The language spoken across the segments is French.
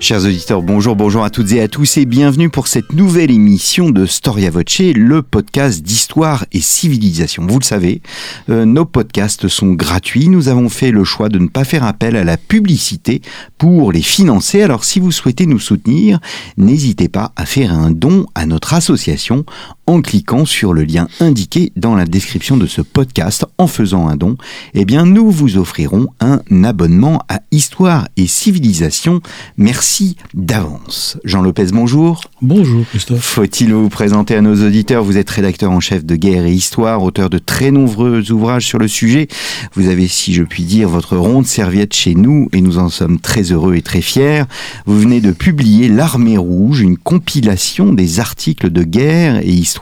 Chers auditeurs, bonjour, bonjour à toutes et à tous et bienvenue pour cette nouvelle émission de Storia Voce, le podcast d'histoire et civilisation. Vous le savez, euh, nos podcasts sont gratuits. Nous avons fait le choix de ne pas faire appel à la publicité pour les financer. Alors si vous souhaitez nous soutenir, n'hésitez pas à faire un don à notre association en cliquant sur le lien indiqué dans la description de ce podcast. En faisant un don, eh bien nous vous offrirons un abonnement à Histoire et Civilisation. Merci d'avance. Jean Lopez, bonjour. Bonjour Christophe. Faut-il vous présenter à nos auditeurs? Vous êtes rédacteur en chef de Guerre et Histoire, auteur de très nombreux ouvrages sur le sujet. Vous avez, si je puis dire, votre ronde serviette chez nous et nous en sommes très heureux et très fiers. Vous venez de publier L'Armée Rouge, une compilation des articles de guerre et histoire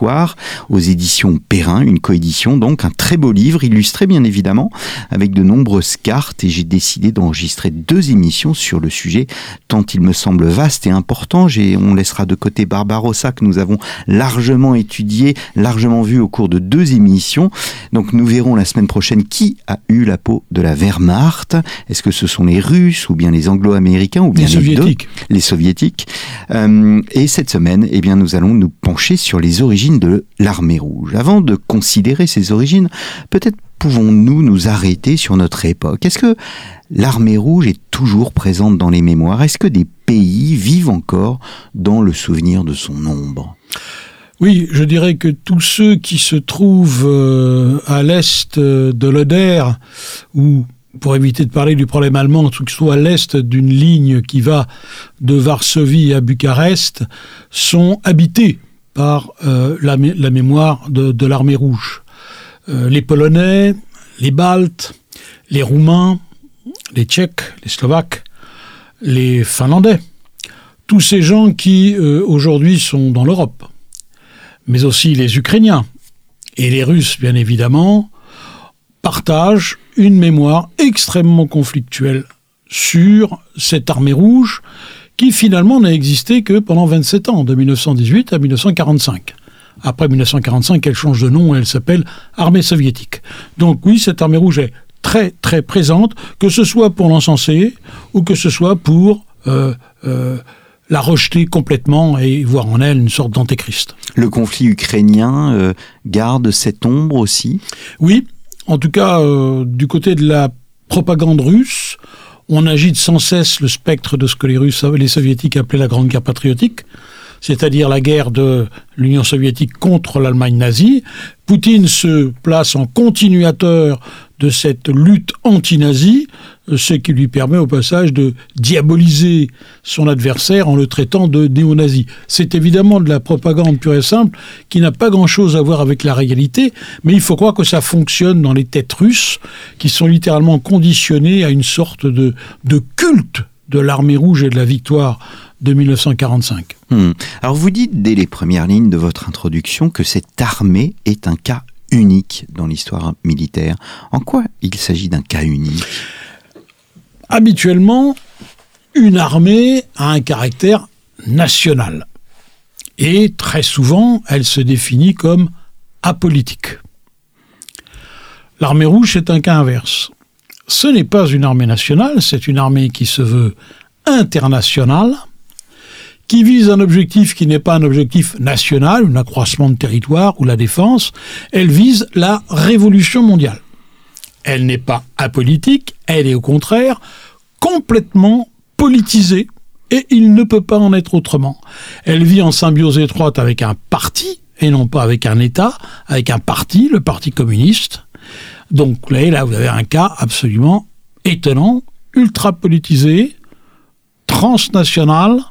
aux éditions Perrin, une coédition donc, un très beau livre illustré bien évidemment avec de nombreuses cartes et j'ai décidé d'enregistrer deux émissions sur le sujet tant il me semble vaste et important. On laissera de côté Barbarossa que nous avons largement étudié, largement vu au cours de deux émissions. Donc nous verrons la semaine prochaine qui a eu la peau de la Wehrmacht. Est-ce que ce sont les Russes ou bien les Anglo-Américains ou bien les, Soviétiques Les Soviétiques. Euh, et cette semaine, eh bien, nous allons nous pencher sur les origines de l'armée rouge. Avant de considérer ses origines, peut-être pouvons-nous nous arrêter sur notre époque. Est-ce que l'armée rouge est toujours présente dans les mémoires? Est-ce que des pays vivent encore dans le souvenir de son nombre oui, je dirais que tous ceux qui se trouvent euh, à l'est de l'Oder, ou pour éviter de parler du problème allemand, ceux qui sont à l'est d'une ligne qui va de Varsovie à Bucarest, sont habités par euh, la, mémoire de, l'armée rouge. Euh, les Polonais, les Baltes, les Roumains, les Tchèques, les Slovaques, les Finlandais, tous ces gens qui euh, aujourd'hui sont dans l'Europe, mais aussi les Ukrainiens et les Russes bien évidemment, partagent une mémoire extrêmement conflictuelle sur cette armée rouge qui finalement n'a existé que pendant 27 ans, de 1918 à 1945. Après 1945, elle change de nom et elle s'appelle Armée soviétique. Donc oui, cette armée rouge est très très présente, que ce soit pour l'encenser ou que ce soit pour euh, euh, la rejeter complètement et voir en elle une sorte d'antéchrist. Le conflit ukrainien euh, garde cette ombre aussi? Oui, en tout cas du côté de la propagande russe, on agite sans cesse le spectre de ce que les Russes, les Soviétiques appelaient la Grande Guerre patriotique, c'est-à-dire la guerre de l'Union soviétique contre l'Allemagne nazie. Poutine se place en continuateur de cette lutte anti-nazie, ce qui lui permet au passage de diaboliser son adversaire en le traitant de néo-nazi. C'est évidemment de la propagande pure et simple qui n'a pas grand-chose à voir avec la réalité, mais il faut croire que ça fonctionne dans les têtes russes qui sont littéralement conditionnées à une sorte de, de culte de l'armée rouge et de la victoire de 1945. Hmm. Alors vous dites dès les premières lignes de votre introduction que cette armée est un cas unique dans l'histoire militaire. En quoi il s'agit d'un cas unique? Habituellement, une armée a un caractère national. Et très souvent, elle se définit comme apolitique. L'armée rouge, c'est un cas inverse. Ce n'est pas une armée nationale, c'est une armée qui se veut internationale, qui vise un objectif qui n'est pas un objectif national, un accroissement de territoire ou la défense, elle vise la révolution mondiale. Elle n'est pas apolitique, elle est au contraire complètement politisée, et il ne peut pas en être autrement. Elle vit en symbiose étroite avec un parti, et non pas avec un État, avec un parti, le Parti communiste. Donc là, vous avez un cas absolument étonnant, ultra politisé, transnational,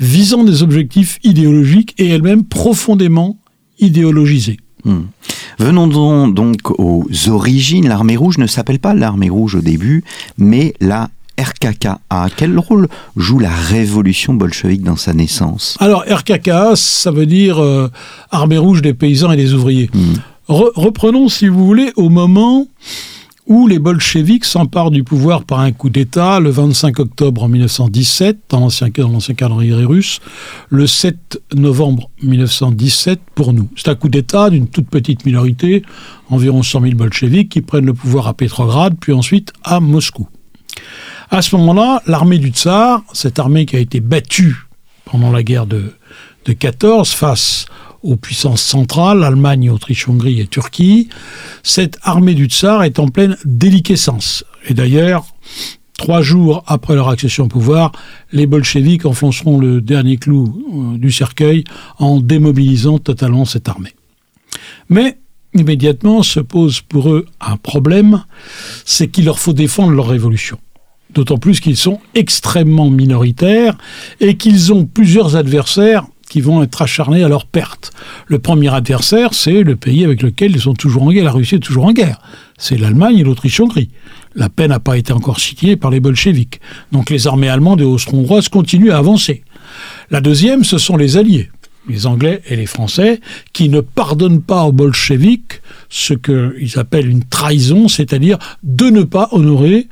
visant des objectifs idéologiques et elle-même profondément idéologisée. Hmm. Venons donc aux origines. L'armée rouge ne s'appelle pas l'armée rouge au début, mais la RKKA. Quel rôle joue la révolution bolchevique dans sa naissance? Alors RKKA, ça veut dire euh, armée rouge des paysans et des ouvriers. Hmm. reprenons, si vous voulez, au moment où les bolcheviks s'emparent du pouvoir par un coup d'État le 25 octobre 1917 dans l'ancien calendrier russe, le 7 novembre 1917 pour nous. C'est un coup d'État d'une toute petite minorité, environ 100 000 bolcheviks, qui prennent le pouvoir à Pétrograd, puis ensuite à Moscou. À ce moment-là, l'armée du tsar, cette armée qui a été battue pendant la guerre de, de 14 face aux puissances centrales, Allemagne, Autriche, Hongrie et Turquie, cette armée du tsar est en pleine déliquescence. Et d'ailleurs, trois jours après leur accession au pouvoir, les bolcheviks enfonceront le dernier clou euh, du cercueil en démobilisant totalement cette armée. Mais immédiatement se pose pour eux un problème, c'est qu'il leur faut défendre leur révolution. D'autant plus qu'ils sont extrêmement minoritaires et qu'ils ont plusieurs adversaires qui vont être acharnés à leur perte. Le premier adversaire, c'est le pays avec lequel ils sont toujours en guerre. La Russie est toujours en guerre. C'est l'Allemagne et l'Autriche-Hongrie. La paix n'a pas été encore signée par les bolcheviks. Donc les armées allemandes et austro-hongroises continuent à avancer. La deuxième, ce sont les alliés, les Anglais et les Français, qui ne pardonnent pas aux bolcheviks ce qu'ils appellent une trahison, c'est-à-dire de ne pas honorer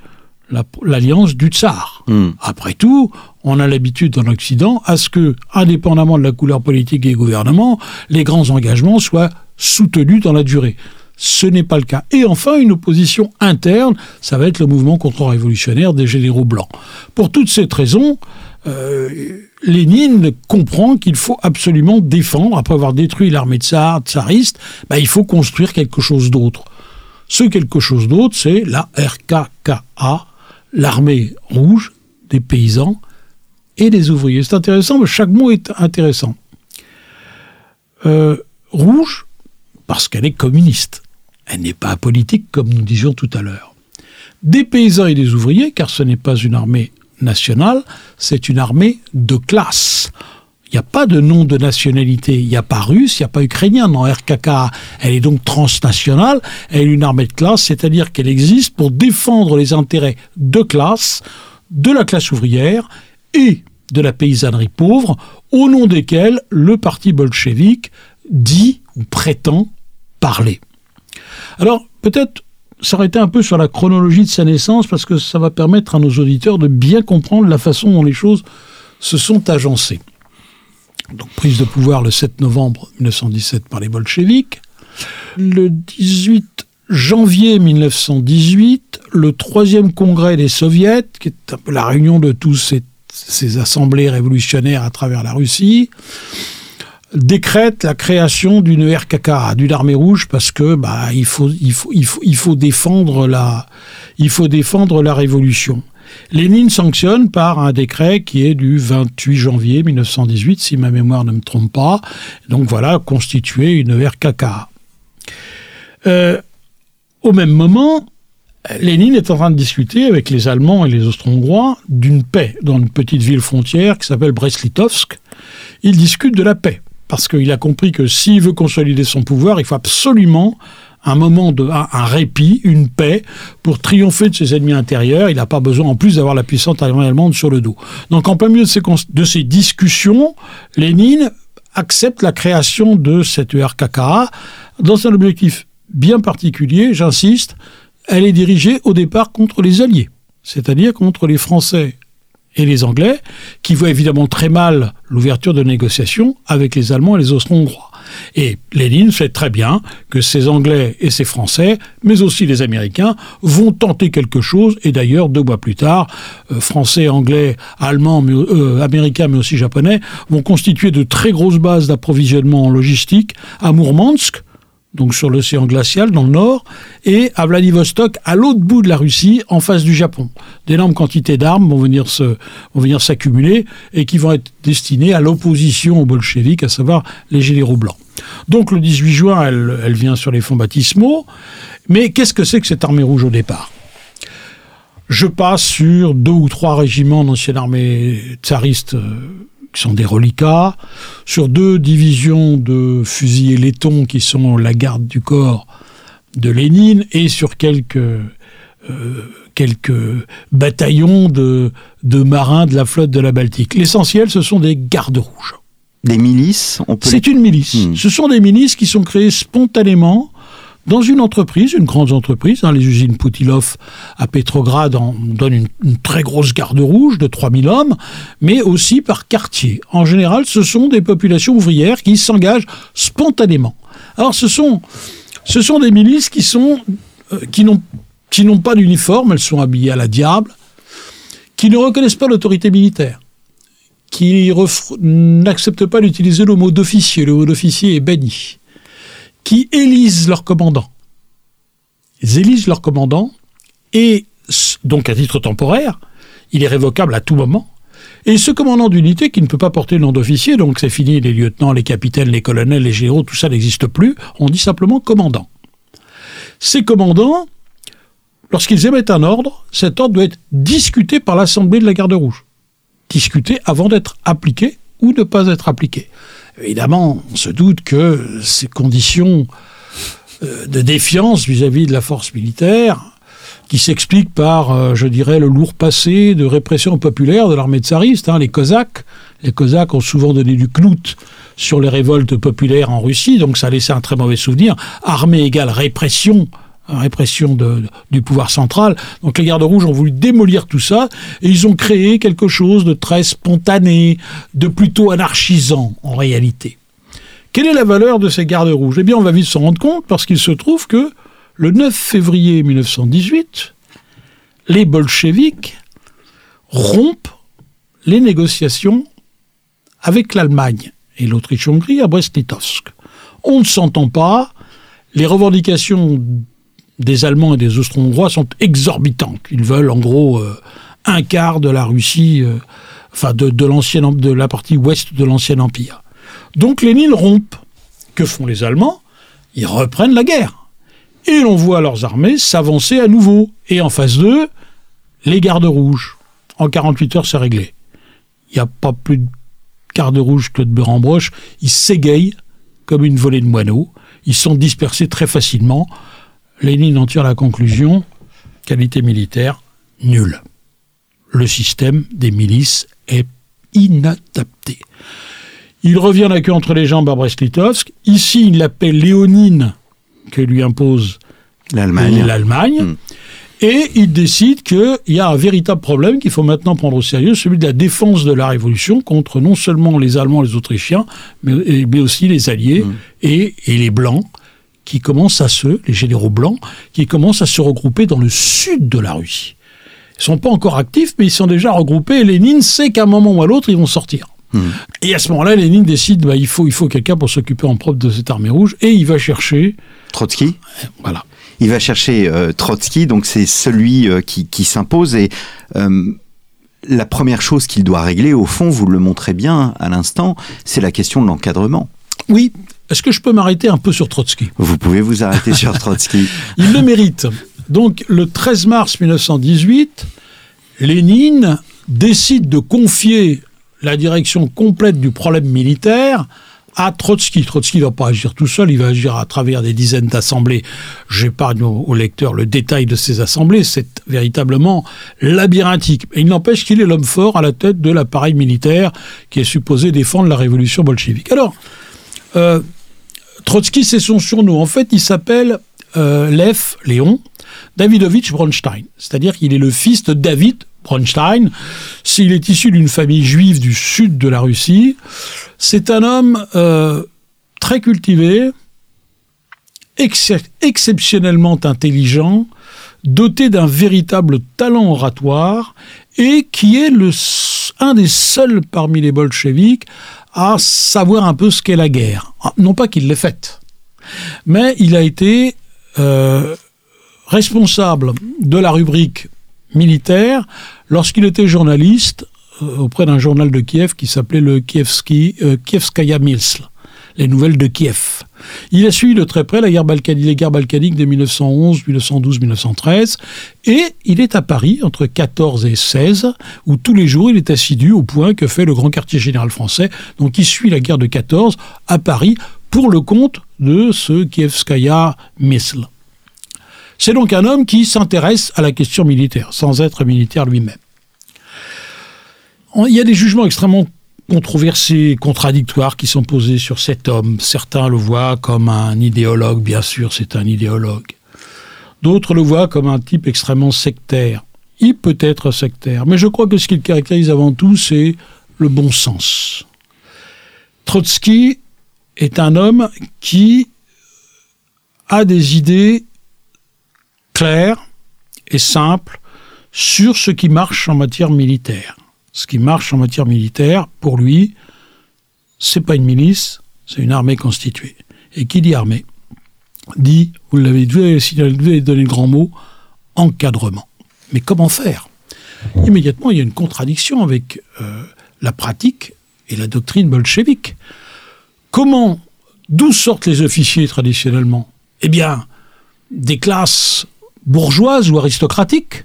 l'alliance du tsar. Hmm. Après tout, on a l'habitude en Occident à ce que, indépendamment de la couleur politique des gouvernements, les grands engagements soient soutenus dans la durée. Ce n'est pas le cas. Et enfin, une opposition interne, ça va être le mouvement contre-révolutionnaire des généraux blancs. Pour toutes ces raisons, euh, Lénine comprend qu'il faut absolument défendre, après avoir détruit l'armée tsar, tsariste, bah, il faut construire quelque chose d'autre. Ce quelque chose d'autre, c'est la RKKA, l'armée rouge des paysans et des ouvriers. C'est intéressant, mais chaque mot est intéressant. Euh, rouge, parce qu'elle est communiste. Elle n'est pas politique, comme nous disions tout à l'heure. Des paysans et des ouvriers, car ce n'est pas une armée nationale, c'est une armée de classe. Il n'y a pas de nom de nationalité. Il n'y a pas russe, il n'y a pas ukrainien dans RKK. Elle est donc transnationale. Elle est une armée de classe, c'est-à-dire qu'elle existe pour défendre les intérêts de classe, de la classe ouvrière et de la paysannerie pauvre, au nom desquels le parti bolchevique dit ou prétend parler. Alors, peut-être s'arrêter un peu sur la chronologie de sa naissance, parce que ça va permettre à nos auditeurs de bien comprendre la façon dont les choses se sont agencées donc prise de pouvoir le 7 novembre 1917 par les bolcheviks. Le 18 janvier 1918, le troisième congrès des soviets, qui est la réunion de tous ces, assemblées révolutionnaires à travers la Russie, décrète la création d'une RKK, d'une armée rouge, parce que il faut défendre la révolution. Lénine sanctionne par un décret qui est du 28 janvier 1918, si ma mémoire ne me trompe pas. Donc voilà, constituer une RKK. Euh, au même moment, Lénine est en train de discuter avec les Allemands et les Austro-Hongrois d'une paix dans une petite ville frontière qui s'appelle Brest-Litovsk. Il discute de la paix parce qu'il a compris que s'il veut consolider son pouvoir, il faut absolument un moment de un, répit, une paix pour triompher de ses ennemis intérieurs. Il n'a pas besoin en plus d'avoir la puissance allemande sur le dos. Donc en plein milieu de ces, discussions, Lénine accepte la création de cette RKKA dans un objectif bien particulier, j'insiste, elle est dirigée au départ contre les Alliés, c'est-à-dire contre les Français et les Anglais, qui voient évidemment très mal l'ouverture de négociations avec les Allemands et les Austro-Hongrois. Et Lénine sait très bien que ces Anglais et ces Français, mais aussi les Américains, vont tenter quelque chose. Et d'ailleurs, deux mois plus tard, euh, Français, Anglais, Allemands, euh, Américains, mais aussi Japonais, vont constituer de très grosses bases d'approvisionnement en logistique à Mourmansk, donc sur l'océan glacial dans le nord, et à Vladivostok, à l'autre bout de la Russie, en face du Japon. D'énormes quantités d'armes vont venir s'accumuler et qui vont être destinées à l'opposition aux bolcheviks, à savoir les généraux blancs. Donc le 18 juin, elle, elle vient sur les fonds baptismaux. Mais qu'est-ce que c'est que cette armée rouge au départ? Je passe sur deux ou trois régiments d'ancienne armée tsariste euh, qui sont des reliquats, sur deux divisions de fusiliers lettons qui sont la garde du corps de Lénine, et sur quelques, euh, quelques bataillons de, de marins de la flotte de la Baltique. L'essentiel, ce sont des gardes rouges. Des milices C'est une milice. Hmm. Ce sont des milices qui sont créées spontanément dans une entreprise, une grande entreprise, hein, les usines Poutilov à Petrograd en donnent une, une très grosse garde rouge de 3000 hommes, mais aussi par quartier. En général, ce sont des populations ouvrières qui s'engagent spontanément. Alors ce sont, des milices qui sont euh, qui n'ont qui n'ont pas d'uniforme, elles sont habillées à la diable, qui ne reconnaissent pas l'autorité militaire, qui n'acceptent pas d'utiliser le mot d'officier, le mot d'officier est banni, qui élisent leur commandant. Ils élisent leur commandant, et donc à titre temporaire, il est révocable à tout moment. Et ce commandant d'unité qui ne peut pas porter le nom d'officier, donc c'est fini, les lieutenants, les capitaines, les colonels, les généraux, tout ça n'existe plus, on dit simplement commandant. Ces commandants, lorsqu'ils émettent un ordre, cet ordre doit être discuté par l'Assemblée de la Garde Rouge. Discuté avant d'être appliqué ou ne pas être appliqué. Évidemment, on se doute que ces conditions euh, de défiance vis-à-vis de la force militaire, qui s'expliquent par, euh, je dirais, le lourd passé de répression populaire de l'armée tsariste, hein, les Cosaques. Les Cosaques ont souvent donné du clout sur les révoltes populaires en Russie, donc ça a laissé un très mauvais souvenir. Armée égale répression, répression du pouvoir central. Donc les gardes rouges ont voulu démolir tout ça et ils ont créé quelque chose de très spontané, de plutôt anarchisant en réalité. Quelle est la valeur de ces gardes rouges? Eh bien, on va vite s'en rendre compte parce qu'il se trouve que le 9 février 1918, les bolcheviks rompent les négociations avec l'Allemagne et l'Autriche-Hongrie à Brest-Litovsk. On ne s'entend pas, les revendications des Allemands et des Austro-Hongrois sont exorbitantes. Ils veulent en gros euh, un quart de la Russie, euh, enfin de, de, la partie ouest de l'ancien empire. Donc Lénine rompt. Que font les Allemands? Ils reprennent la guerre. Et l'on voit leurs armées s'avancer à nouveau. Et en face d'eux, les gardes rouges. En 48 heures, c'est réglé. Il n'y a pas plus de gardes rouges que de beurre en broche. Ils s'égayent comme une volée de moineaux. Ils sont dispersés très facilement. Lénine en tire la conclusion qualité militaire nulle. Le système des milices est inadapté. Il revient la queue entre les jambes à Brest-Litovsk. Ici, il l'appelle Léonine, que lui impose L'Allemagne. l'Allemagne. Mm. Et il décide qu'il y a un véritable problème qu'il faut maintenant prendre au sérieux, celui de la défense de la Révolution contre non seulement les Allemands et les Autrichiens, mais, aussi les Alliés Mm. et, et les Blancs, qui commencent à se, les généraux blancs, qui commencent à se regrouper dans le sud de la Russie. Ils sont pas encore actifs, mais ils sont déjà regroupés. Et Lénine sait qu'à un moment ou à l'autre, ils vont sortir. Mm. Et à ce moment-là, Lénine décide, bah, il faut, il faut quelqu'un pour s'occuper en propre de cette armée rouge, et il va chercher, Trotsky voilà, Il va chercher euh, Trotsky, donc c'est celui euh, qui, qui s'impose et euh, la première chose qu'il doit régler, au fond, vous le montrez bien à l'instant, c'est la question de l'encadrement. Oui, est-ce que je peux m'arrêter un peu sur Trotsky? Vous pouvez vous arrêter sur Trotsky. Il le mérite. Donc, le 13 mars 1918, Lénine décide de confier la direction complète du problème militaire à Trotsky. Trotsky ne va pas agir tout seul, il va agir à travers des dizaines d'assemblées. J'épargne aux, aux lecteurs le détail de ces assemblées, c'est véritablement labyrinthique. Et il n'empêche qu'il est l'homme fort à la tête de l'appareil militaire qui est supposé défendre la révolution bolchevique. Alors, euh, Trotsky, c'est son surnom. En fait, il s'appelle euh, Lev, Léon, Davidovich Bronstein. C'est-à-dire qu'il est le fils de David Bronstein. S'il est issu d'une famille juive du sud de la Russie, c'est un homme euh, très cultivé, ex exceptionnellement intelligent, doté d'un véritable talent oratoire et qui est un des seuls parmi les bolcheviks à savoir un peu ce qu'est la guerre. Non pas qu'il l'ait faite, mais il a été euh, responsable de la rubrique militaire lorsqu'il était journaliste euh, auprès d'un journal de Kiev qui s'appelait le Kievski, euh, Kievskaya Milsl, les nouvelles de Kiev. Il a suivi de très près la guerre les guerres balkaniques de 1911, 1912, 1913, et il est à Paris entre 14 et 16, où tous les jours il est assidu au point que fait le grand quartier général français. Donc il suit la guerre de 14 à Paris pour le compte de ce Kievskaya Misl. C'est donc un homme qui s'intéresse à la question militaire, sans être militaire lui-même. Il y a des jugements extrêmement controversées, contradictoires qui sont posées sur cet homme. Certains le voient comme un idéologue, bien sûr, c'est un idéologue. D'autres le voient comme un type extrêmement sectaire. Il peut être sectaire, mais je crois que ce qu'il caractérise avant tout, c'est le bon sens. Trotsky est un homme qui a des idées claires et simples sur ce qui marche en matière militaire. Ce qui marche en matière militaire, pour lui, c'est pas une milice, c'est une armée constituée. Et qui dit armée dit, vous l'avez donné le grand mot, encadrement. Mais comment faire? Immédiatement, il y a une contradiction avec euh, la pratique et la doctrine bolchevique. Comment, d'où sortent les officiers traditionnellement? Eh bien, des classes bourgeoises ou aristocratiques.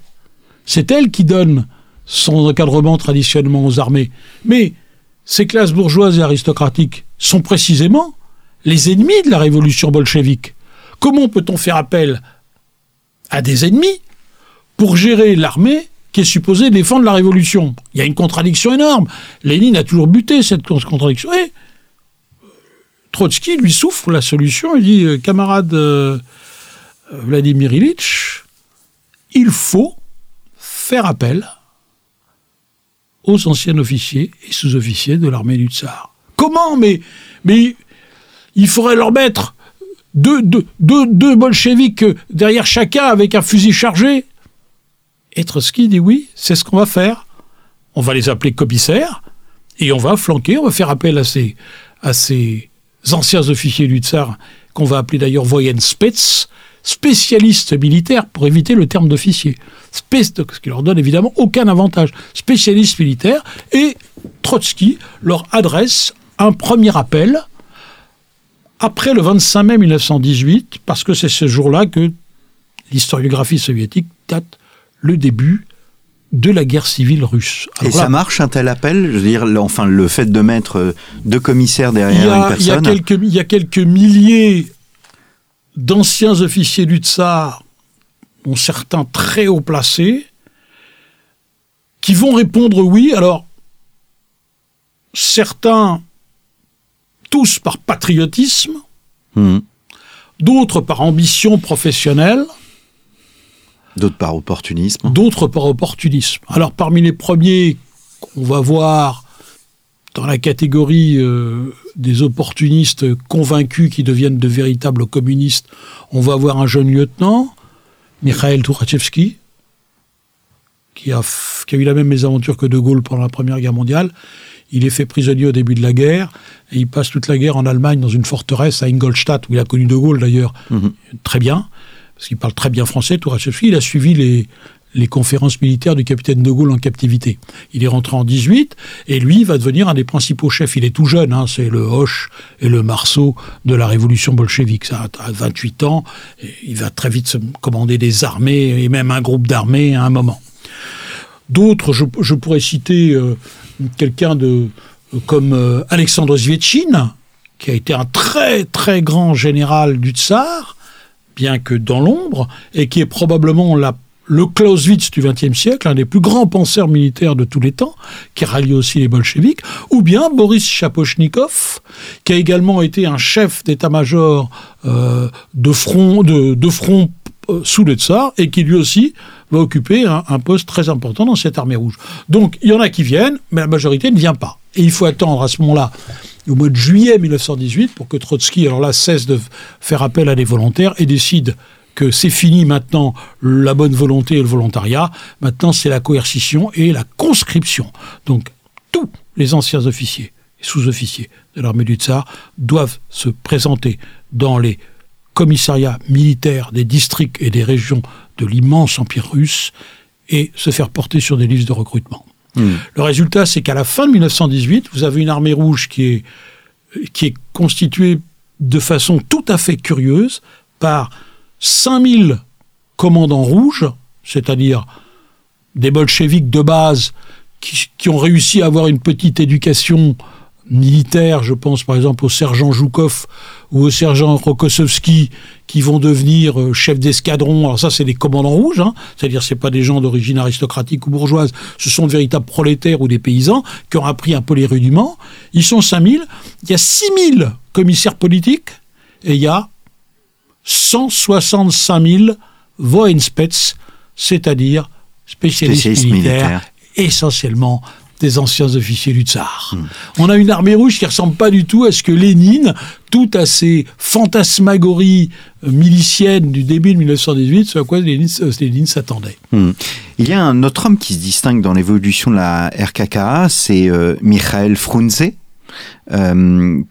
C'est elles qui donnent son encadrement traditionnellement aux armées. Mais ces classes bourgeoises et aristocratiques sont précisément les ennemis de la révolution bolchevique. Comment peut-on faire appel à des ennemis pour gérer l'armée qui est supposée défendre la révolution? Il y a une contradiction énorme. Lénine a toujours buté cette contradiction. Et Trotsky lui souffre la solution. Il dit, euh, camarade euh, Vladimir Ilitch, il faut faire appel aux anciens officiers et sous-officiers de l'armée du tsar. Comment mais, mais il faudrait leur mettre deux, deux, deux, bolcheviques derrière chacun avec un fusil chargé. Et Trotsky dit oui, c'est ce qu'on va faire. On va les appeler commissaires et on va flanquer, on va faire appel à ces, à ces anciens officiers du tsar, qu'on va appeler d'ailleurs Voyenspets, spécialistes militaires pour éviter le terme d'officier. Ce qui leur donne évidemment aucun avantage. Spécialistes militaires et Trotsky leur adresse un premier appel après le 25 mai 1918, parce que c'est ce jour-là que l'historiographie soviétique date le début de la guerre civile russe. et ça marche un tel appel? Je veux dire, enfin, le fait de mettre deux commissaires derrière une personne. Il y a quelques, il y a quelques milliers d'anciens officiers du tsar, dont certains très haut placés, qui vont répondre oui. Alors, certains tous par patriotisme, hmm. d'autres par ambition professionnelle, d'autres par opportunisme. D'autres par opportunisme. Alors parmi les premiers qu'on va voir dans la catégorie euh, des opportunistes convaincus qui deviennent de véritables communistes, on va voir un jeune lieutenant, Mikhail Tukhachevsky, qui a, qui a eu la même mésaventure que De Gaulle pendant la Première Guerre mondiale. Il est fait prisonnier au début de la guerre et il passe toute la guerre en Allemagne dans une forteresse à Ingolstadt où il a connu De Gaulle d'ailleurs mhm. très bien parce qu'il parle très bien français. Tourachevski, il a suivi les, les conférences militaires du capitaine de Gaulle en captivité. Il est rentré en 18 et lui va devenir un des principaux chefs. Il est tout jeune, hein, c'est le Hoche et le Marceau de la révolution bolchevique. Ça, à 28 ans, il va très vite se commander des armées et même un groupe d'armées à un moment. D'autres, je, pourrais citer euh, quelqu'un de comme euh, Alexandre Zvietchine, qui a été un très très grand général du tsar, bien que dans l'ombre, et qui est probablement la, le Clausewitz du XXe siècle, un des plus grands penseurs militaires de tous les temps, qui rallie aussi les bolcheviks, ou bien Boris Chapochnikov, qui a également été un chef d'état-major euh, de front, de, de front sous le tsar, et qui lui aussi va occuper un, poste très important dans cette armée rouge. Donc il y en a qui viennent, mais la majorité ne vient pas. Et il faut attendre à ce moment-là, au mois de juillet 1918, pour que Trotsky, alors là, cesse de faire appel à des volontaires et décide que c'est fini maintenant la bonne volonté et le volontariat. Maintenant, c'est la coercition et la conscription. Donc, tous les anciens officiers et sous-officiers de l'armée du Tsar doivent se présenter dans les commissariats militaires des districts et des régions de l'immense empire russe et se faire porter sur des listes de recrutement. Hmm. Le résultat, c'est qu'à la fin de 1918, vous avez une armée rouge qui est, qui est constituée de façon tout à fait curieuse par 5000 commandants rouges, c'est-à-dire des bolcheviks de base qui, ont réussi à avoir une petite éducation militaires, je pense par exemple au sergent Joukov ou au sergent Rokossovski, qui vont devenir euh, chefs d'escadron. Alors ça, c'est des commandants rouges, hein. c'est-à-dire c'est pas des gens d'origine aristocratique ou bourgeoise, ce sont de véritables prolétaires ou des paysans qui ont appris un peu les rudiments. Ils sont 5000, il y a 6000 commissaires politiques et il y a 165 000 Voenspets, c'est-à-dire spécialistes, militaires, essentiellement des anciens officiers du tsar. Hmm. On a une armée rouge qui ressemble pas du tout à ce que Lénine, tout à ces fantasmagories euh, miliciennes du début de 1918, ce à quoi Lénine, euh, s'attendait. Hmm. Il y a un autre homme qui se distingue dans l'évolution de la RKKA, c'est euh, Mikhail Frunze.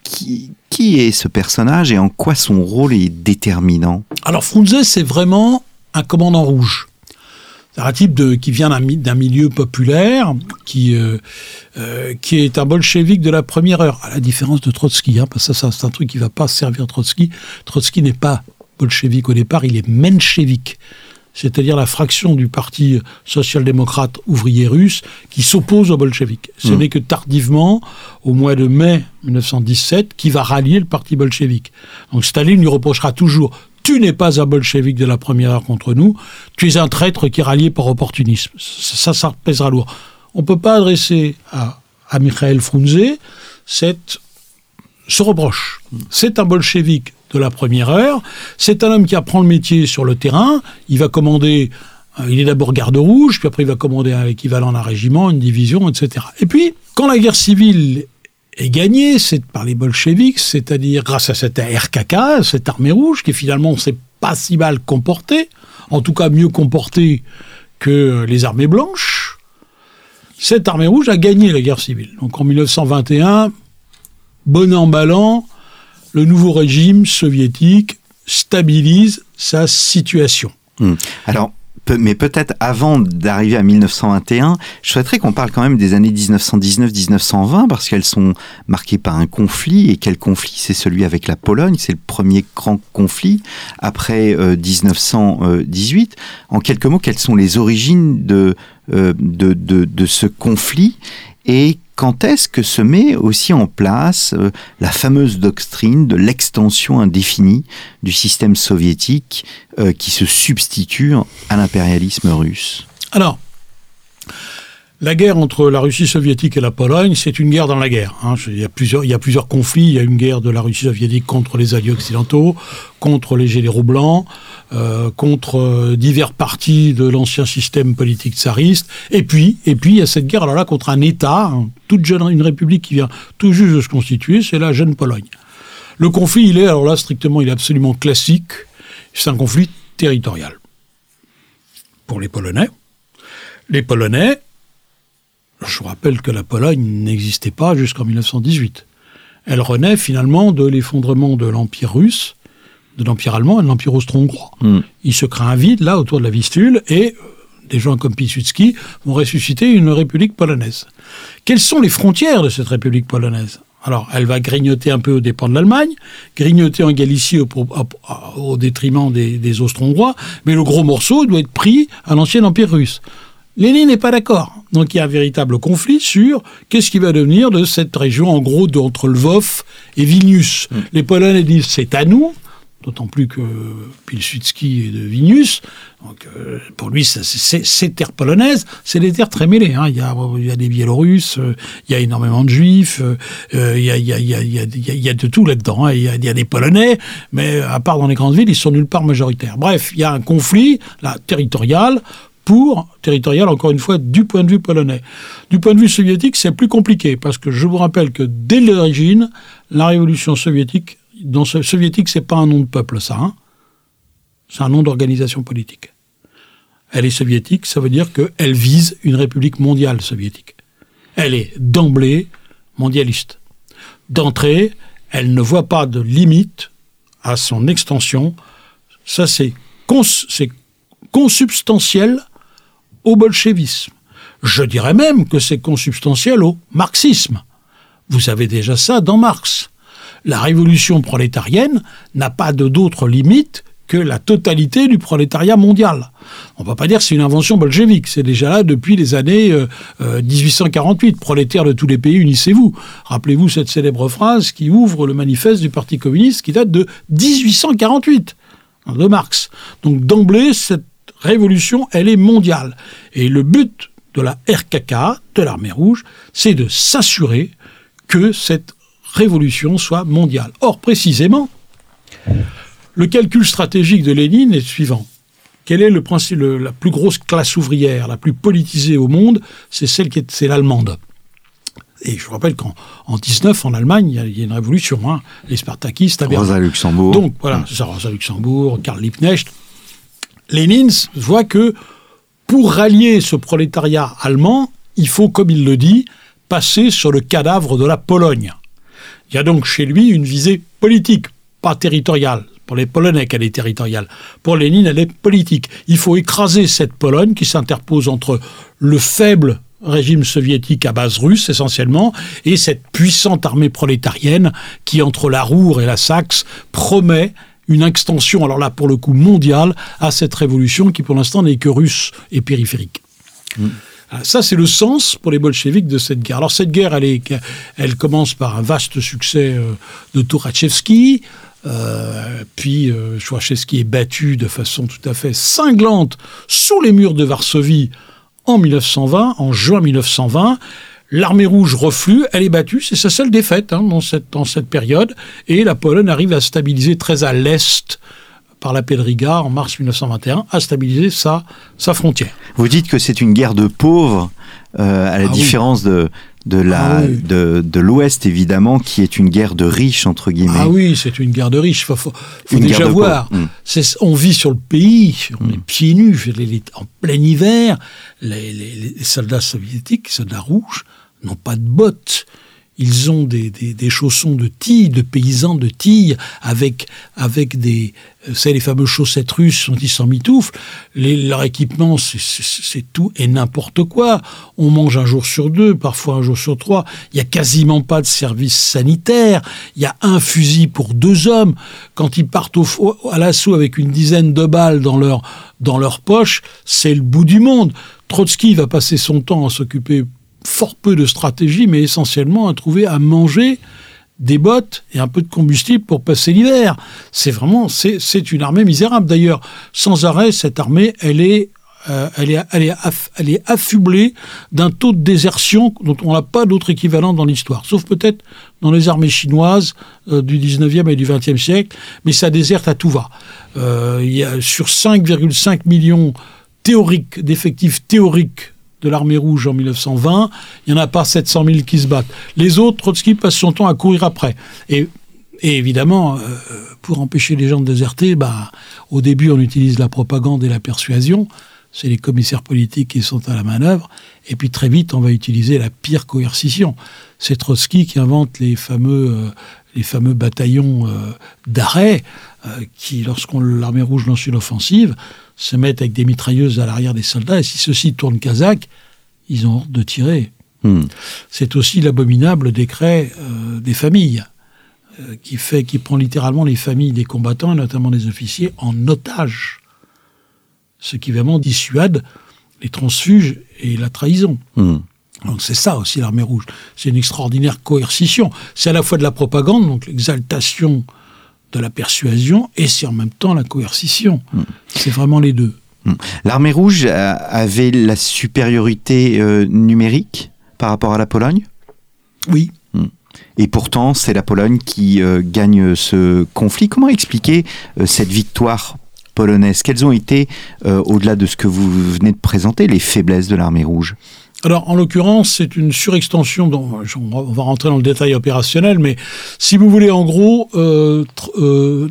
Qui, qui est ce personnage et en quoi son rôle est déterminant Alors Frunze, c'est vraiment un commandant rouge. C'est un type qui vient d'un milieu populaire, qui, euh, euh, qui est un bolchevique de la première heure, à la différence de Trotsky. Hein, parce que ça, c'est un truc qui va pas servir Trotsky. Trotsky n'est pas bolchevique au départ, il est menchevique. C'est-à-dire la fraction du parti social-démocrate ouvrier russe qui s'oppose aux bolcheviques. Ce mmh. n'est que tardivement, au mois de mai 1917, qui va rallier le parti bolchevique. Donc Staline lui reprochera toujours tu n'es pas un bolchevique de la première heure contre nous, tu es un traître qui est rallié par opportunisme. Ça, ça, pèsera lourd. On ne peut pas adresser à, à Michael Frunze cette, ce reproche. C'est un bolchevique de la première heure, c'est un homme qui apprend le métier sur le terrain, il va commander euh, il est d'abord garde rouge, puis après il va commander un équivalent d'un régiment, une division, etc. Et puis, quand la guerre civile est gagné, c'est par les bolcheviks, c'est-à-dire grâce à cette RKK, cette armée rouge, qui finalement s'est pas si mal comportée, en tout cas mieux comportée que les armées blanches. Cette armée rouge a gagné la guerre civile. Donc en 1921, bon emballant, le nouveau régime soviétique stabilise sa situation. Hmm. Alors, mais peut-être avant d'arriver à 1921, je souhaiterais qu'on parle quand même des années 1919-1920 parce qu'elles sont marquées par un conflit. Et quel conflit? C'est celui avec la Pologne. C'est le premier grand conflit après 1918. Euh, en quelques mots, quelles sont les origines de, euh, de, de, de ce conflit? Et quand est-ce que se met aussi en place euh, la fameuse doctrine de l'extension indéfinie du système soviétique euh, qui se substitue à l'impérialisme russe? Alors, la guerre entre la Russie soviétique et la Pologne, c'est une guerre dans la guerre. Hein. Il, y a plusieurs, conflits. Il y a une guerre de la Russie soviétique contre les alliés occidentaux, contre les généraux blancs, euh, contre euh, divers partis de l'ancien système politique tsariste. Et puis, et puis, il y a cette guerre alors là contre un État, hein, jeune, une république qui vient tout juste de se constituer, c'est la jeune Pologne. Le conflit, il est alors là strictement, il est absolument classique. C'est un conflit territorial pour les Polonais. Les Polonais je vous rappelle que la Pologne n'existait pas jusqu'en 1918. Elle renaît finalement de l'effondrement de l'Empire russe, de l'Empire allemand et de l'Empire austro-hongrois. Hmm. Il se crée un vide là autour de la Vistule et euh, des gens comme Piłsudski vont ressusciter une république polonaise. Quelles sont les frontières de cette république polonaise? Alors, elle va grignoter un peu aux dépens de l'Allemagne, grignoter en Galicie au, détriment des, des Austro-Hongrois, mais le gros morceau doit être pris à l'ancien Empire russe. Lénine n'est pas d'accord. Donc il y a un véritable conflit sur qu'est-ce qui va devenir de cette région, en gros, entre Lvov et Vilnius. Mm. Les Polonais disent c'est à nous, d'autant plus que Pilsudski est de Vilnius. Donc euh, pour lui, c'est terre polonaise, c'est des terres très mêlées. Hein. Il, y a, il, y a, des Biélorusses, euh, il y a énormément de Juifs, euh, il, y a, il, y a, il, y a, il, y a, de tout là-dedans. Hein. Il, y a, des Polonais, mais à part dans les grandes villes, ils sont nulle part majoritaires. Bref, il y a un conflit là, territorial pour territorial, encore une fois, du point de vue polonais. Du point de vue soviétique, c'est plus compliqué, parce que je vous rappelle que dès l'origine, la révolution soviétique, dans ce, soviétique, c'est pas un nom de peuple, ça. Hein c'est un nom d'organisation politique. Elle est soviétique, ça veut dire qu'elle vise une république mondiale soviétique. Elle est d'emblée mondialiste. D'entrée, elle ne voit pas de limite à son extension. Ça, c'est consubstantiel au bolchevisme. Je dirais même que c'est consubstantiel au marxisme. Vous avez déjà ça dans Marx. La révolution prolétarienne n'a pas de d'autre limite que la totalité du prolétariat mondial. On ne va pas dire que c'est une invention bolchevique, c'est déjà là depuis les années 1848. Euh, euh, Prolétaires de tous les pays, unissez-vous. Rappelez-vous cette célèbre phrase qui ouvre le manifeste du Parti communiste qui date de 1848, hein, de Marx. Donc d'emblée, cette révolution, elle est mondiale. Et le but de la RKK, de l'armée rouge, c'est de s'assurer que cette révolution soit mondiale. Or, précisément, le calcul stratégique de Lénine est suivant. Quelle est le principe, la plus grosse classe ouvrière, la plus politisée au monde? C'est celle qui est, c'est l'allemande. Et je vous rappelle qu'en en 19, en Allemagne, il y, a, une révolution. Hein, les Spartakistes Rosa Luxembourg. Donc voilà, mm. c'est ça, Rosa Luxembourg, Karl Liebknecht. Lénine voit que pour rallier ce prolétariat allemand, il faut, comme il le dit, passer sur le cadavre de la Pologne. Il y a donc chez lui une visée politique, pas territoriale. Pour les Polonais qu'elle est territoriale. Pour Lénine, elle est politique. Il faut écraser cette Pologne qui s'interpose entre le faible régime soviétique à base russe essentiellement, et cette puissante armée prolétarienne qui, entre la Roure et la Saxe, promet une extension, alors là pour le coup mondiale, à cette révolution qui pour l'instant n'est que russe et périphérique. Mm. Ça, c'est le sens pour les bolcheviks de cette guerre. Alors cette guerre, elle, est, elle commence par un vaste succès euh, de Tourachevski, euh, puis euh, est battu de façon tout à fait cinglante sous les murs de Varsovie en 1920, en juin 1920. L'armée rouge reflue, elle est battue, c'est sa seule défaite hein, dans, cette, dans cette période, et la Pologne arrive à stabiliser très à l'est par la Pedriga en mars 1921, à stabiliser sa, sa frontière. Vous dites que c'est une guerre de pauvres, euh, à la ah différence de, de la ah de, l'Ouest évidemment qui est une guerre de riches entre guillemets. Ah oui, c'est une guerre de riches. Faut, faut, déjà voir. Hmm. On vit sur le pays, on est hmm. pieds nus, en plein hiver. Les, les, soldats soviétiques, soldats rouges, n'ont pas de bottes ils ont des, des, chaussons de tille, de paysans de tille, avec, avec des, euh, c'est les fameuses chaussettes russes dont ils s'en mitouflent. leur équipement, c'est tout et n'importe quoi. On mange un jour sur deux, parfois un jour sur trois. Il y a quasiment pas de service sanitaire. Il y a un fusil pour deux hommes. Quand ils partent au, à l'assaut avec une dizaine de balles dans leur, dans leur poche, c'est le bout du monde. Trotsky va passer son temps à s'occuper fort peu de stratégie, mais essentiellement à trouver à manger des bottes et un peu de combustible pour passer l'hiver. C'est vraiment, c'est une armée misérable. D'ailleurs, sans arrêt, cette armée, elle est, euh, elle est, elle est, elle est affublée d'un taux de désertion dont on n'a pas d'autre équivalent dans l'histoire, sauf peut-être dans les armées chinoises euh, du 19e et du 20e siècle, mais ça déserte à tout va. Euh, il y a sur 5,5 millions théoriques, d'effectifs théoriques de l'armée rouge en 1920, il n'y en a pas 700 000 qui se battent. Les autres, Trotsky passe son temps à courir après. Et, évidemment, euh, pour empêcher les gens de déserter, bah, au début, on utilise la propagande et la persuasion. C'est les commissaires politiques qui sont à la manœuvre. Et puis très vite, on va utiliser la pire coercition. C'est Trotsky qui invente les fameux, euh, les fameux bataillons euh, d'arrêt qui, lorsqu'on l'armée rouge lance une offensive, se mettent avec des mitrailleuses à l'arrière des soldats, et si ceux-ci tournent kazakh, ils ont honte de tirer. Hmm. C'est aussi l'abominable décret euh, des familles, euh, qui, fait, qui prend littéralement les familles des combattants, et notamment des officiers, en otage. Ce qui vraiment dissuade les transfuges et la trahison. Hmm. Donc c'est ça aussi l'armée rouge. C'est une extraordinaire coercition. C'est à la fois de la propagande, donc l'exaltation de la persuasion et c'est en même temps la coercition. Hmm. C'est vraiment les deux. Hmm. L'armée rouge avait la supériorité euh, numérique par rapport à la Pologne? Oui. Et pourtant, c'est la Pologne qui euh, gagne ce conflit. Comment expliquer euh, cette victoire polonaise Quelles ont été, au-delà de ce que vous venez de présenter, les faiblesses de l'armée rouge? Alors, en l'occurrence, c'est une surextension. Dont, on va rentrer dans le détail opérationnel, mais si vous voulez, en gros, euh, euh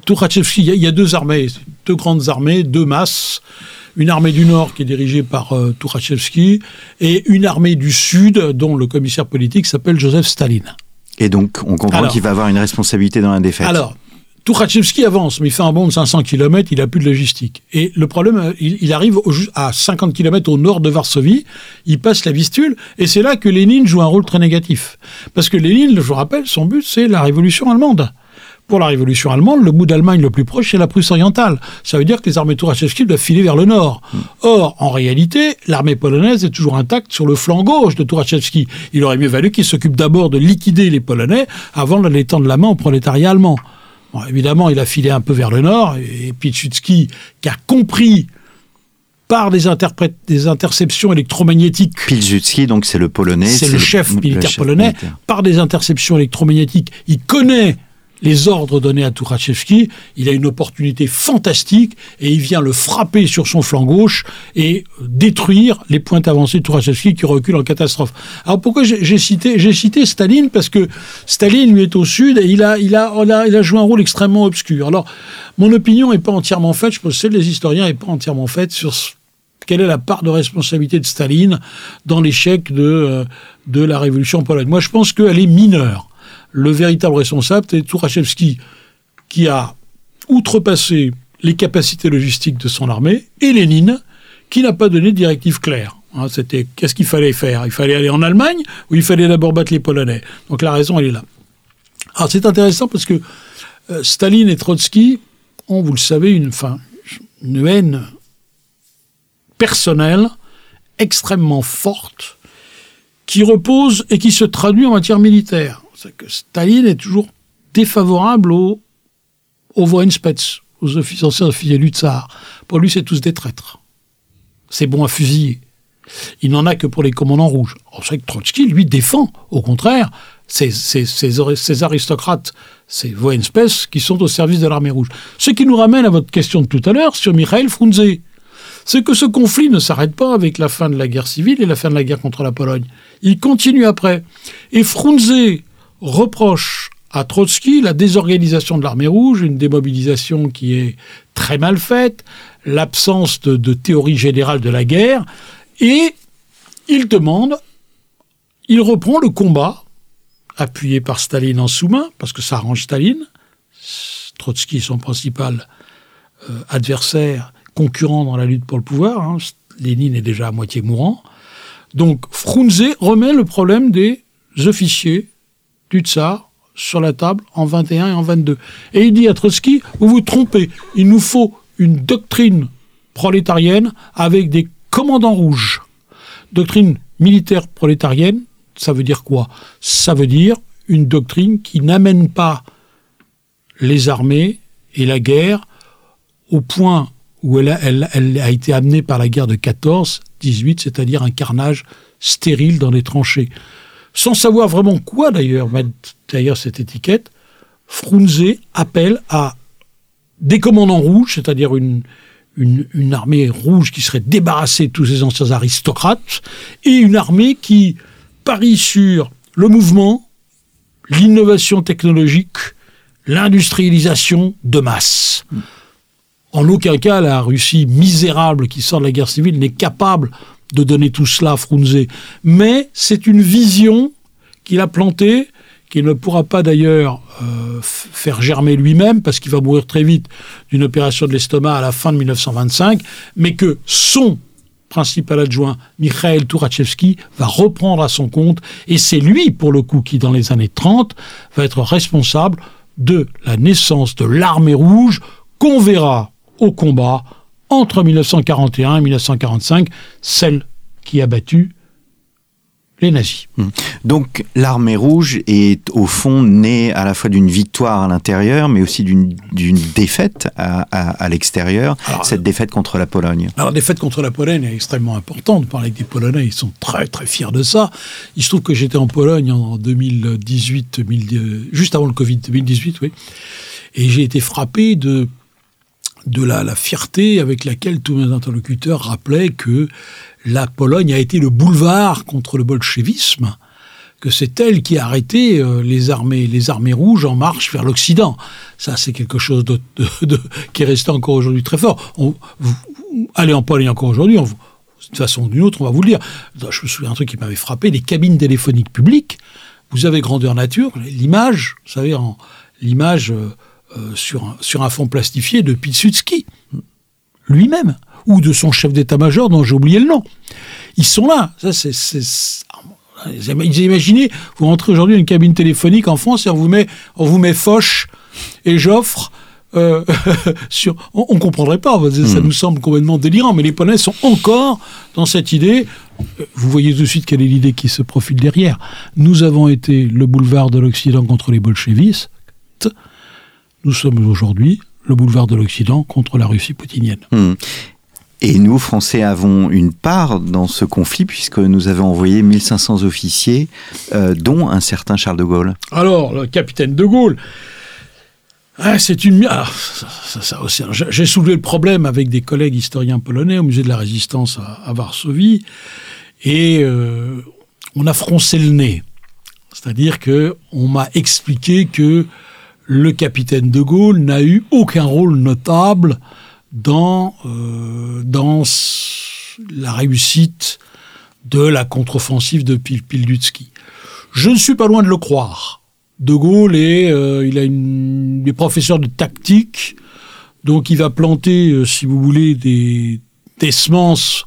il y, a deux armées, deux grandes armées, deux masses. Une armée du Nord qui est dirigée par euh, et une armée du Sud dont le commissaire politique s'appelle Joseph Staline. Et donc, on comprend qu'il va avoir une responsabilité dans la défaite. Alors, Tukhachevski avance, mais il fait un bond de 500 km, il a plus de logistique. Et le problème, il, arrive à 50 km au nord de Varsovie, il passe la Vistule, et c'est là que Lénine joue un rôle très négatif. Parce que Lénine, je vous rappelle, son but, c'est la révolution allemande. pour la révolution allemande, le bout d'Allemagne le plus proche, c'est la Prusse orientale. Ça veut dire que les armées Tourachevski doivent filer vers le nord. Or, en réalité, l'armée polonaise est toujours intacte sur le flanc gauche de Tourachevski. Il aurait mieux valu qu'il s'occupe d'abord de liquider les Polonais avant d'aller tendre la main au prolétariat allemand. Bon, évidemment, il a filé un peu vers le nord, et Piłsudski, qui a compris par des, des interceptions électromagnétiques. Pilsudski, donc c'est le polonais. C'est le chef militaire polonais. Par des interceptions électromagnétiques, il connaît les ordres donnés à Tourachevski, il a une opportunité fantastique et il vient le frapper sur son flanc gauche et détruire les pointes avancées de Tourachevski qui reculent en catastrophe. Alors pourquoi j'ai cité, cité Staline? Parce que Staline, lui, est au sud et il a, il a, il a, joué un rôle extrêmement obscur. Alors, mon opinion n'est pas entièrement faite, je pense que celle des historiens n'est pas entièrement faite sur quelle est la part de responsabilité de Staline dans l'échec de, euh, de la révolution polonaise. Moi, je pense qu'elle est mineure le véritable responsable, c'est Tourachevski, qui a outrepassé les capacités logistiques de son armée, et Lénine, qui n'a pas donné de directive claire. Hein, c'était qu'est-ce qu'il fallait faire? Il fallait aller en Allemagne ou il fallait d'abord battre les Polonais? Donc la raison, elle est là. Alors c'est intéressant parce que euh, Staline et Trotsky ont, vous le savez, une, haine personnelle extrêmement forte qui repose et qui se traduit en matière militaire c'est que Staline est toujours défavorable aux, aux aux officiers, officiers du tsar. Pour lui, c'est tous des traîtres. C'est bon à fusiller. Il n'en a que pour les commandants rouges. On sait que Trotsky, lui, défend, au contraire, ces, aristocrates, ces Voenspes, qui sont au service de l'armée rouge. Ce qui nous ramène à votre question de tout à l'heure sur Mikhail Frunze. C'est que ce conflit ne s'arrête pas avec la fin de la guerre civile et la fin de la guerre contre la Pologne. Il continue après. Et Frunze, reproche à Trotsky la désorganisation de l'armée rouge, une démobilisation qui est très mal faite, l'absence de, théorie générale de la guerre, et il demande, il reprend le combat, appuyé par Staline en sous-main, parce que ça arrange Staline, Trotsky son principal euh, adversaire, concurrent dans la lutte pour le pouvoir, hein, Lénine est déjà à moitié mourant, donc Frunze remet le problème des officiers du tsar sur la table en 21 et en 22. Et il dit à Trotsky, vous vous trompez, il nous faut une doctrine prolétarienne avec des commandants rouges. Doctrine militaire prolétarienne, ça veut dire quoi? Ça veut dire une doctrine qui n'amène pas les armées et la guerre au point où elle a, elle a été amenée par la guerre de 14-18, c'est-à-dire un carnage stérile dans les tranchées sans savoir vraiment quoi d'ailleurs mettre d'ailleurs cette étiquette, Frunze appelle à des commandants rouges, c'est-à-dire une, une, armée rouge qui serait débarrassée de tous ces anciens aristocrates, et une armée qui parie sur le mouvement, l'innovation technologique, l'industrialisation de masse. En aucun cas, la Russie misérable qui sort de la guerre civile n'est capable de donner tout cela à Frunze. Mais c'est une vision qu'il a plantée, qu'il ne pourra pas d'ailleurs euh, faire germer lui-même, parce qu'il va mourir très vite d'une opération de l'estomac à la fin de 1925, mais que son principal adjoint, Mikhail Tourachevski, va reprendre à son compte, et c'est lui, pour le coup, qui, dans les années 30, va être responsable de la naissance de l'armée rouge qu'on verra au combat entre 1941 et 1945, celle qui a battu les nazis. Hmm. Donc l'armée rouge est au fond née à la fois d'une victoire à l'intérieur, mais aussi d'une défaite à, l'extérieur, cette défaite contre la Pologne. Alors la défaite contre la Pologne est extrêmement importante. Parler avec des Polonais, ils sont très très fiers de ça. Il se trouve que j'étais en Pologne en 2018, juste avant le Covid, 2018, oui, et j'ai été frappé de de la, fierté avec laquelle tous mes interlocuteurs rappelaient que la Pologne a été le boulevard contre le bolchevisme, que c'est elle qui a arrêté euh, les armées, les armées rouges en marche vers l'Occident. Ça, c'est quelque chose de, qui est resté encore aujourd'hui très fort. On, vous, allez en Pologne encore aujourd'hui, de façon ou d'une autre, on va vous le dire. Je me souviens un truc qui m'avait frappé, les cabines téléphoniques publiques. Vous avez grandeur nature, l'image, vous savez, l'image euh, euh, sur, un, sur un fond plastifié de Pilsudski, lui-même, ou de son chef d'état-major dont j'ai oublié le nom. Ils sont là. Ça, c'est, imaginez, vous rentrez aujourd'hui dans une cabine téléphonique en France et on vous met, on vous met Foch et j'offre euh, sur, on, ne comprendrait pas, ça hmm. nous semble complètement délirant, mais les Polonais sont encore dans cette idée. Euh, vous voyez tout de suite quelle est l'idée qui se profile derrière. Nous avons été le boulevard de l'Occident contre les bolchevistes. Nous sommes aujourd'hui le boulevard de l'Occident contre la Russie poutinienne. Hmm. Et nous, Français, avons une part dans ce conflit puisque nous avons envoyé 1500 officiers, euh, dont un certain Charles de Gaulle. Alors, le capitaine de Gaulle, ah, c'est une. Ah, j'ai soulevé le problème avec des collègues historiens polonais au musée de la Résistance à, Varsovie, et euh, on a froncé le nez. C'est-à-dire que on m'a expliqué que le capitaine de Gaulle n'a eu aucun rôle notable dans euh, la réussite de la contre-offensive de Pildutsky. Je ne suis pas loin de le croire. De Gaulle est, euh, il a une, des professeurs de tactique, donc il va planter, euh, si vous voulez, des, des semences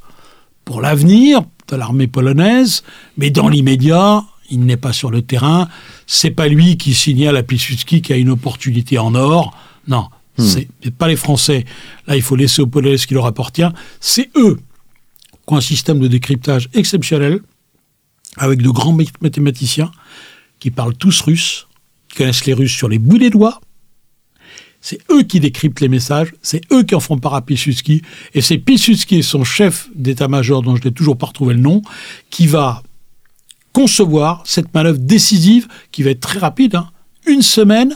pour l'avenir de l'armée polonaise, mais dans l'immédiat, il n'est pas sur le terrain. C'est pas lui qui signale à Piłsudski qui a une opportunité en or. Non, hmm. c'est pas les Français. Là, il faut laisser aux Polonais ce qui leur appartient. C'est eux qui ont un système de décryptage exceptionnel avec de grands mathématiciens qui parlent tous russe, qui connaissent les Russes sur les bouts des doigts. C'est eux qui décryptent les messages, c'est eux qui en font part à Piłsudski, et c'est Piłsudski et son chef d'état-major, dont je n'ai toujours pas retrouvé le nom, qui va concevoir cette manœuvre décisive qui va être très rapide. Hein. Une semaine,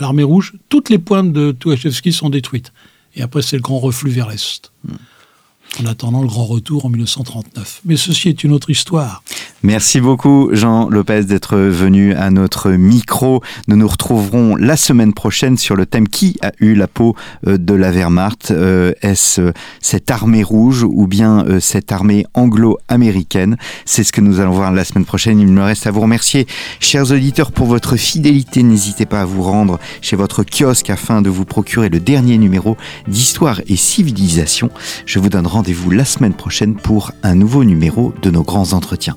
l'armée rouge, toutes les pointes de Tukhachevski sont détruites. Et après, c'est le grand reflux vers l'Est. Hmm en attendant le grand retour en 1939. Mais ceci est une autre histoire. Merci beaucoup Jean Lopez d'être venu à notre micro. Nous nous retrouverons la semaine prochaine sur le thème qui a eu la peau euh, de la Wehrmacht? Euh, est-ce euh, cette armée rouge ou bien cette armée anglo-américaine? C'est ce que nous allons voir la semaine prochaine. Il me reste à vous remercier, chers auditeurs, pour votre fidélité. N'hésitez pas à vous rendre chez votre kiosque afin de vous procurer le dernier numéro d'Histoire et Civilisation. Je vous donne rendez-vous la semaine prochaine pour un nouveau numéro de nos grands entretiens.